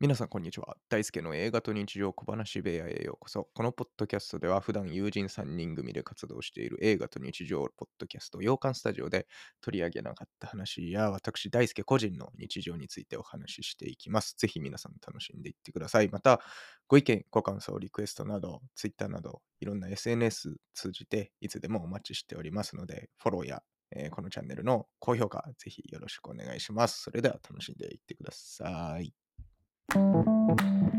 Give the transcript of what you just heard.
皆さん、こんにちは。大輔の映画と日常小話部屋へようこそ。このポッドキャストでは、普段友人3人組で活動している映画と日常ポッドキャスト、洋館スタジオで取り上げなかった話や、私、大輔個人の日常についてお話ししていきます。ぜひ皆さん楽しんでいってください。また、ご意見、ご感想、リクエストなど、Twitter など、いろんな SNS 通じて、いつでもお待ちしておりますので、フォローやえーこのチャンネルの高評価、ぜひよろしくお願いします。それでは楽しんでいってください。Thank you.